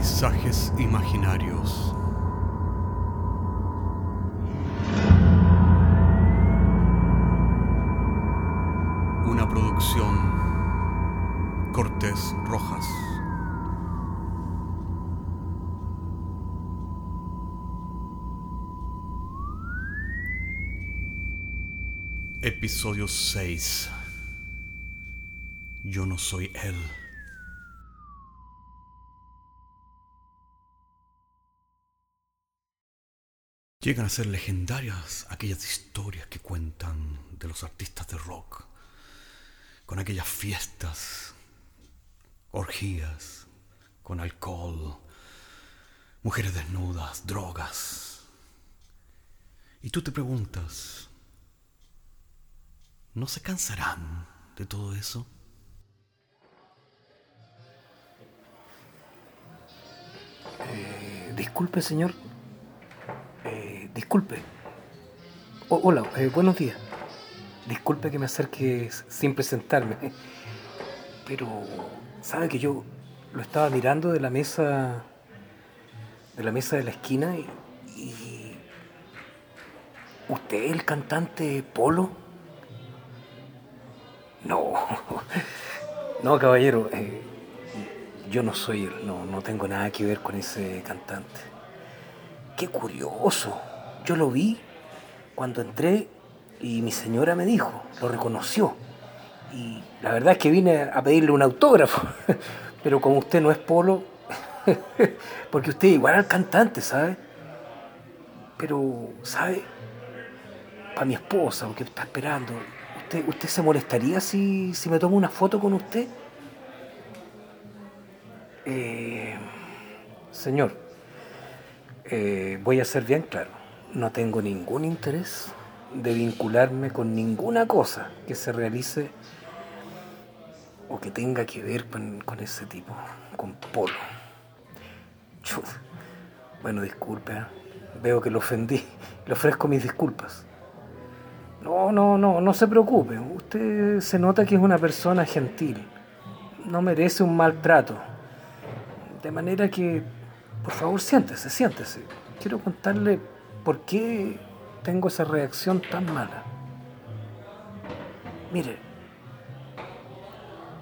Paisajes imaginarios. Una producción Cortés Rojas. Episodio 6. Yo no soy él. Llegan a ser legendarias aquellas historias que cuentan de los artistas de rock, con aquellas fiestas, orgías, con alcohol, mujeres desnudas, drogas. Y tú te preguntas, ¿no se cansarán de todo eso? Eh, disculpe, señor. Eh, disculpe. Hola, eh, buenos días. Disculpe que me acerque sin presentarme. Pero, ¿sabe que yo lo estaba mirando de la mesa. de la mesa de la esquina y. y- ¿Usted el cantante Polo? No. No, caballero. eh, yo no soy él, no, no tengo nada que ver con ese cantante. Qué curioso. Yo lo vi cuando entré y mi señora me dijo, lo reconoció. Y la verdad es que vine a pedirle un autógrafo. Pero como usted no es polo, porque usted igual al cantante, ¿sabe? Pero, ¿sabe? Para mi esposa, porque está esperando, ¿usted, usted se molestaría si, si me tomo una foto con usted? Eh, señor, eh, voy a ser bien claro. No tengo ningún interés de vincularme con ninguna cosa que se realice o que tenga que ver con, ese tipo, con Polo. Chut. Bueno, disculpe, ¿eh? veo que lo ofendí. Le ofrezco mis disculpas. No, no, no, no se preocupe. Usted se nota que es una persona gentil. No merece un maltrato. De manera que, por favor, siéntese, siéntese. Quiero contarle por qué tengo esa reacción tan mala. Mire,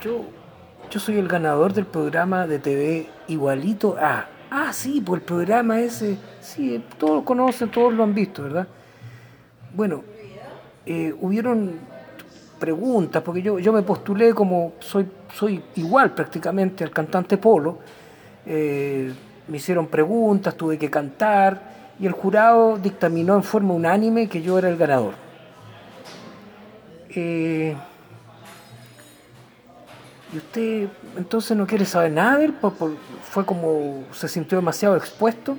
yo, yo soy el ganador del programa de TV Igualito a. Ah, sí, por el programa ese. Sí, todos lo conocen, todos lo han visto, ¿verdad? Bueno, eh, hubieron preguntas, porque yo, yo me postulé como soy, soy igual prácticamente al cantante Polo. Eh, me hicieron preguntas, tuve que cantar y el jurado dictaminó en forma unánime que yo era el ganador. Eh, ¿Y usted entonces no quiere saber nada de él? ¿Fue como se sintió demasiado expuesto?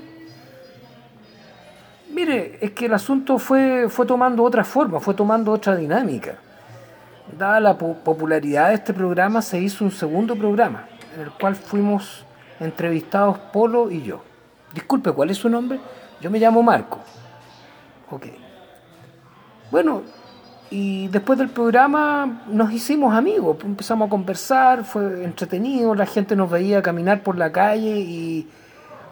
Mire, es que el asunto fue, fue tomando otra forma, fue tomando otra dinámica. Dada la po- popularidad de este programa, se hizo un segundo programa, en el cual fuimos entrevistados Polo y yo. Disculpe, ¿cuál es su nombre? Yo me llamo Marco. Ok. Bueno, y después del programa nos hicimos amigos, empezamos a conversar, fue entretenido, la gente nos veía caminar por la calle y,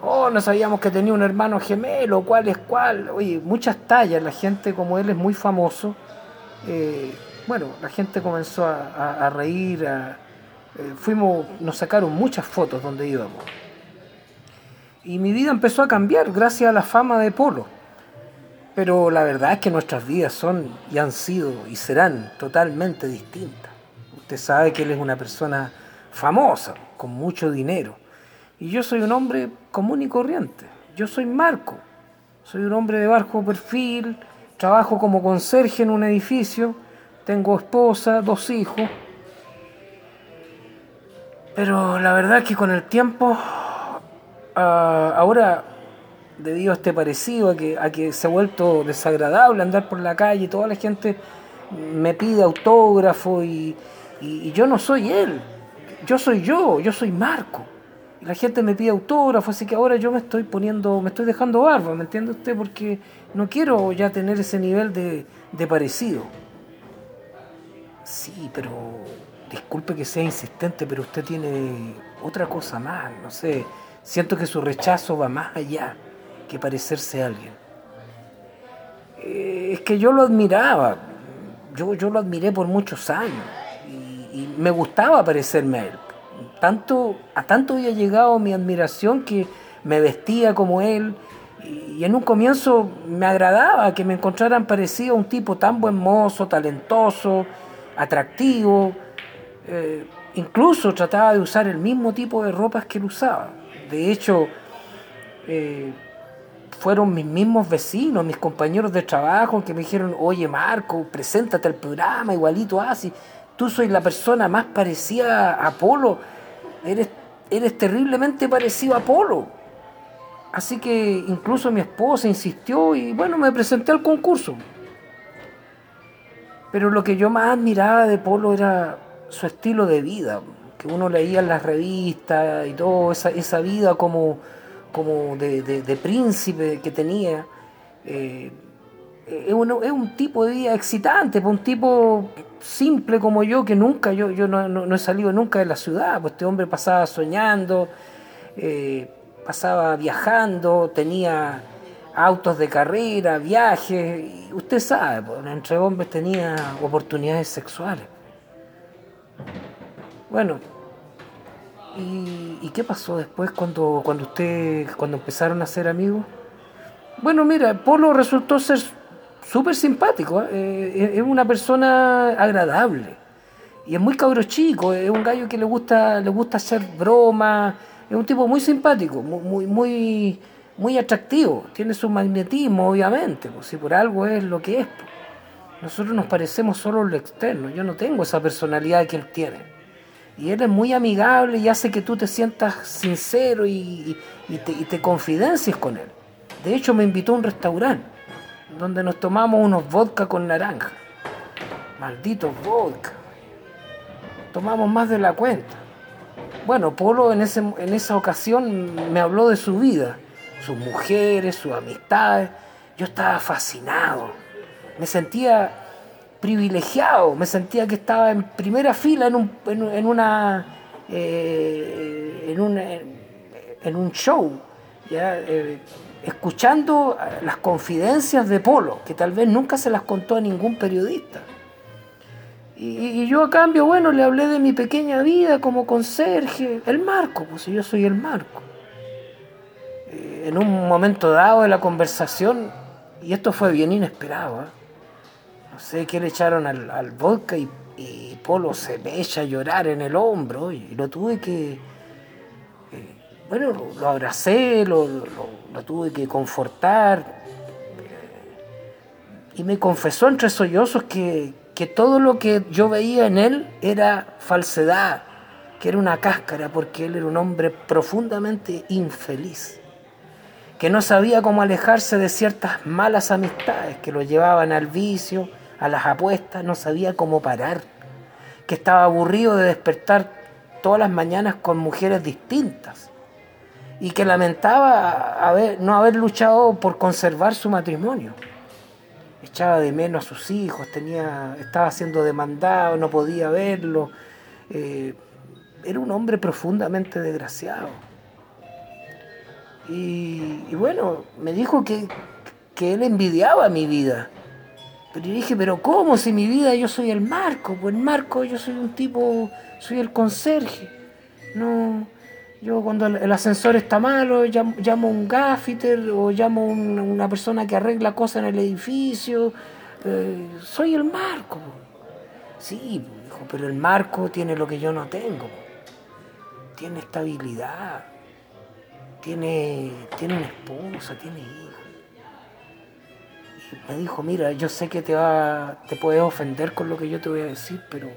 oh, no sabíamos que tenía un hermano gemelo, cuál es cuál, oye, muchas tallas, la gente como él es muy famoso, eh, bueno, la gente comenzó a, a- a reír, a- eh, fuimos, nos sacaron muchas fotos donde íbamos. Y mi vida empezó a cambiar gracias a la fama de Polo. Pero la verdad es que nuestras vidas son y han sido y serán totalmente distintas. Usted sabe que él es una persona famosa, con mucho dinero. Y yo soy un hombre común y corriente. Yo soy Marco. Soy un hombre de bajo perfil, trabajo como conserje en un edificio, tengo esposa, dos hijos. Pero la verdad es que con el tiempo, ah, ahora debido a este parecido, a que, a que se ha vuelto desagradable andar por la calle, toda la gente me pide autógrafo y, y- y yo no soy él, yo soy yo, yo soy Marco. Y la gente me pide autógrafo, así que ahora yo me estoy poniendo, me estoy dejando barba, ¿me entiende usted? Porque no quiero ya tener ese nivel de, de parecido. Sí, pero disculpe que sea insistente, pero usted tiene otra cosa más, no sé, Siento que su rechazo va más allá que parecerse a alguien. Eh, es que yo lo admiraba, yo, yo lo admiré por muchos años y, y me gustaba parecerme a él. Tanto, a tanto había llegado mi admiración que me vestía como él y en un comienzo me agradaba que me encontraran parecido a un tipo tan buen mozo, talentoso, atractivo. Eh, incluso trataba de usar el mismo tipo de ropas que él usaba. De hecho, eh, fueron mis mismos vecinos, mis compañeros de trabajo que me dijeron, oye Marco, preséntate al programa, igualito así. Tú soy la persona más parecida a Apolo. Eres, eres terriblemente parecido a Apolo. Así que incluso mi esposa insistió y bueno, me presenté al concurso. Pero lo que yo más admiraba de Polo era su estilo de vida, que uno leía en las revistas y todo, esa, esa vida como, como de, príncipe que tenía. Eh, es, un, tipo de vida excitante, pues, un tipo simple como yo, que nunca, yo, yo no, no, he salido nunca de la ciudad, pues este hombre pasaba soñando. Eh, pasaba viajando, tenía autos de carrera, viajes, usted sabe, pues, entre hombres tenía oportunidades sexuales. Bueno, ¿y, qué pasó después cuando, cuando usted, cuando empezaron a ser amigos? Bueno, mira, Polo resultó ser súper simpático, ¿eh? Eh, es una persona agradable y es muy cabro chico, es un gallo que le gusta, le gusta hacer bromas es un tipo muy simpático, muy, muy, muy atractivo, tiene su magnetismo, obviamente, pues, si por algo es lo que es. Pues. Nosotros nos parecemos solo lo externo, yo no tengo esa personalidad que él tiene. Y él es muy amigable y hace que tú te sientas sincero y, te, y confidencies con él. De hecho, me invitó a un restaurante donde nos tomamos unos vodka con naranja. Malditos vodka. Tomamos más de la cuenta. Bueno, Polo en, en esa ocasión me habló de su vida, sus mujeres, sus amistades. Yo estaba fascinado, me sentía privilegiado, me sentía que estaba en primera fila en un, en, una, eh, en, un, en un show. Eh, escuchando las confidencias de Polo, que tal vez nunca se las contó a ningún periodista. Y, yo a cambio, bueno, le hablé de mi pequeña vida como conserje, el marco, pues yo soy el marco. Eh, en un momento dado de la conversación, y esto fue bien inesperado, ¿eh? No sé qué le echaron al, vodka y, Polo se me echa a llorar en el hombro y lo tuve que, eh, bueno, lo, abracé, lo, lo, tuve que confortar y me confesó entre sollozos que, que todo lo que yo veía en él era falsedad, que era una cáscara, porque él era un hombre profundamente infeliz, que no sabía cómo alejarse de ciertas malas amistades que lo llevaban al vicio, a las apuestas, no sabía cómo parar, que estaba aburrido de despertar todas las mañanas con mujeres distintas y que lamentaba haber, no haber luchado por conservar su matrimonio echaba de menos a sus hijos, tenía, estaba siendo demandado, no podía verlo. Eh, era un hombre profundamente desgraciado. Y, bueno, me dijo que, que, él envidiaba mi vida. Pero yo dije, pero ¿cómo? Si mi vida yo soy el Marco, pues el Marco yo soy un tipo, soy el conserje. No, yo cuando el ascensor está malo, llamo, a un gaffiter o llamo a una persona que arregla cosas en el edificio. Eh, soy el marco. Sí, pero el marco tiene lo que yo no tengo. Tiene estabilidad. Tiene, tiene una esposa, tiene hijos. Me dijo, mira, yo sé que te, va, te puedes ofender con lo que yo te voy a decir, pero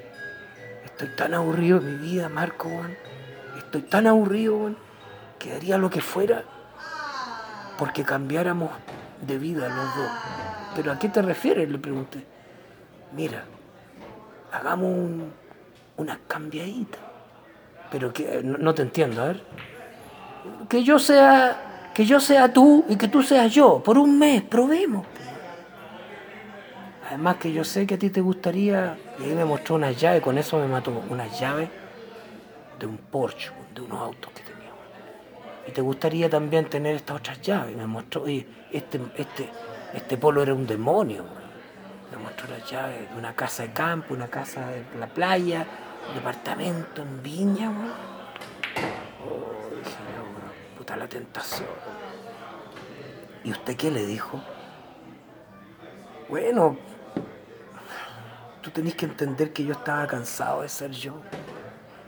estoy tan aburrido en mi vida, Marco, estoy tan aburrido, que daría lo que fuera porque cambiáramos de vida los dos. ¿Pero a qué te refieres? Le pregunté. Mira, hagamos un, una cambiadita. Pero que no, te entiendo, a ver. Que yo sea que yo sea tú y que tú seas yo por un mes, probemos. Además que yo sé que a ti te gustaría, y ahí me mostró una llave, con eso me mató, una llave de un Porsche, de unos autos que teníamos. y te gustaría también tener estas otras llaves. Me mostró, oye, este, este, este polo era un demonio. Me mostró las llaves de una casa de campo, una casa de la playa, un departamento en Viña, weón. Oh, dije puta la tentación. ¿Y usted qué le dijo? Bueno, tú tenés que entender que yo estaba cansado de ser yo.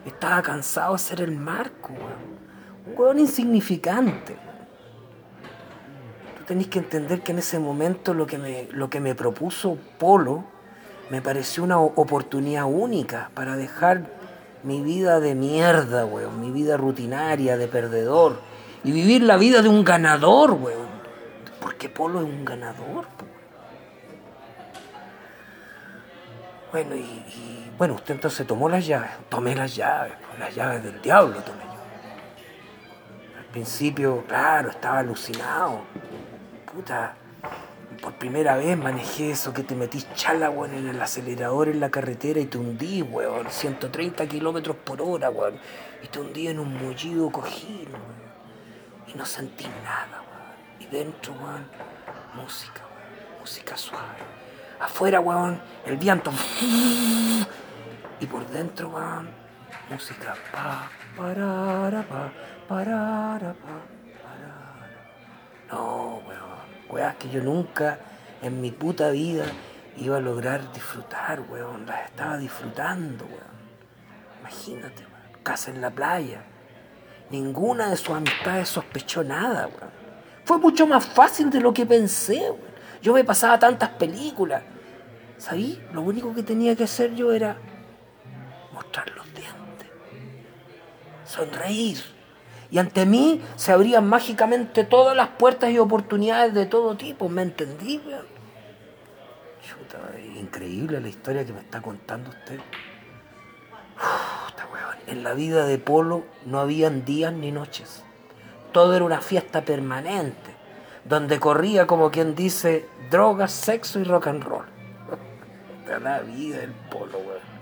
Estaba cansado de ser el marco. Un weón insignificante. Tú tenés que entender que en ese momento lo que me, lo que me propuso Polo me pareció una oportunidad única para dejar mi vida de mierda, weón. Mi vida rutinaria, de perdedor. Y vivir la vida de un ganador, weón. Porque Polo es un ganador, Bueno, y, y, bueno, usted entonces tomó las llaves, tomé las llaves, pues, las llaves del diablo tomé yo. Al principio, claro, estaba alucinado. Puta, por primera vez manejé eso que te metís chala, weón, en el acelerador en la carretera y te hundí, weón, 130 kilómetros por hora, weón. Y te hundí en un mullido cojín, weón. Y no sentí nada, weón. Y dentro, weón, música, weón, música suave Afuera, weón, el viento. Y por dentro, weón, música. Pa, parara, pa, parara, pa. No, weón. Weón, que yo nunca en mi puta vida iba a lograr disfrutar, weón. Las estaba disfrutando, weón. Imagínate, weón. Casa en la playa. Ninguna de sus amistades sospechó nada, weón. Fue mucho más fácil de lo que pensé, weón. Yo me pasaba tantas películas. ¿Sabí? Lo único que tenía que hacer yo era mostrar los dientes, sonreír. Y ante mí se abrían mágicamente todas las puertas y oportunidades de todo tipo. ¿Me entendí? Chuta, increíble la historia que me está contando usted. En la vida de Polo no habían días ni noches. Todo era una fiesta permanente donde corría como quien dice drogas, sexo y rock and roll. la vida el polo, weón.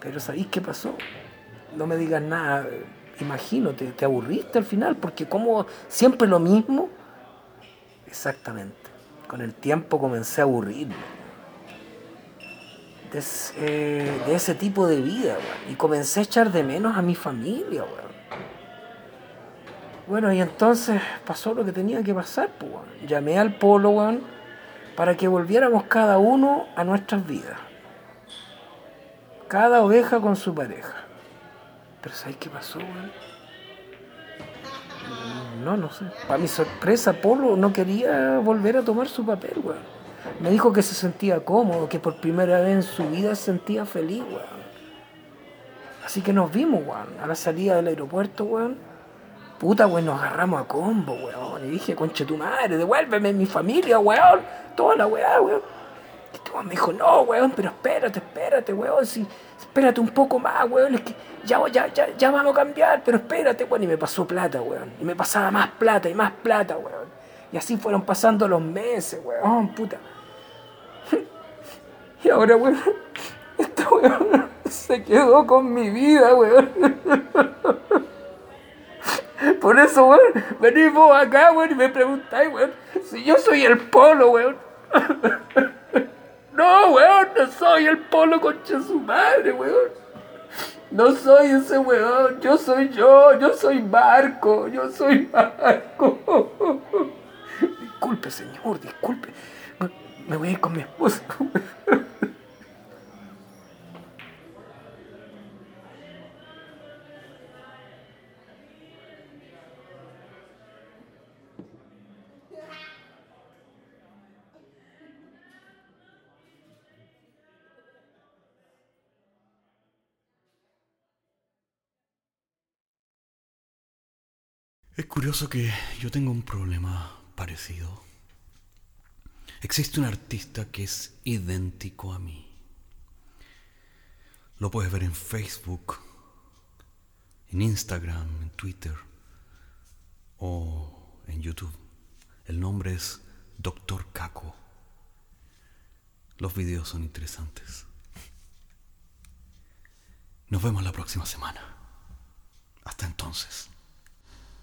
Pero ¿sabéis qué pasó? No me digas nada, imagino, te, aburriste al final, porque como siempre lo mismo, exactamente. Con el tiempo comencé a aburrirme. De, eh, de ese tipo de vida, weón. Y comencé a echar de menos a mi familia, weón. Bueno, y entonces pasó lo que tenía que pasar, pues, Llamé al polo, weón, para que volviéramos cada uno a nuestras vidas. Cada oveja con su pareja. Pero ¿sabes qué pasó, weón? No, no sé. Para mi sorpresa, Polo no quería volver a tomar su papel, weón. Me dijo que se sentía cómodo, que por primera vez en su vida se sentía feliz, weón. Así que nos vimos, weón, a la salida del aeropuerto, weón Puta, weón, nos agarramos a combo, weón. Y dije, conche tu madre, devuélveme mi familia, weón. Toda la weá, weón. Y este weón me dijo, no, weón, pero espérate, espérate, weón. Si, espérate un poco más, weón. Es que ya, ya, ya, ya vamos a cambiar, pero espérate, weón. Y me pasó plata, weón. Y me pasaba más plata y más plata, weón. Y así fueron pasando los meses, weón, puta. Y ahora, weón, esta weón se quedó con mi vida, weón. Por eso, weón, venís vos acá, weón, y me preguntáis, weón, si yo soy el polo, weón. No, weón, no soy el polo concha su madre, weón. No soy ese weón, yo soy yo, yo soy Marco, yo soy Marco. Disculpe, señor, disculpe. Me voy a ir con mi esposa. Es curioso que yo tengo un problema parecido. Existe un artista que es idéntico a mí. Lo puedes ver en Facebook, en Instagram, en Twitter o en YouTube. El nombre es Doctor Caco. Los videos son interesantes. Nos vemos la próxima semana. Hasta entonces.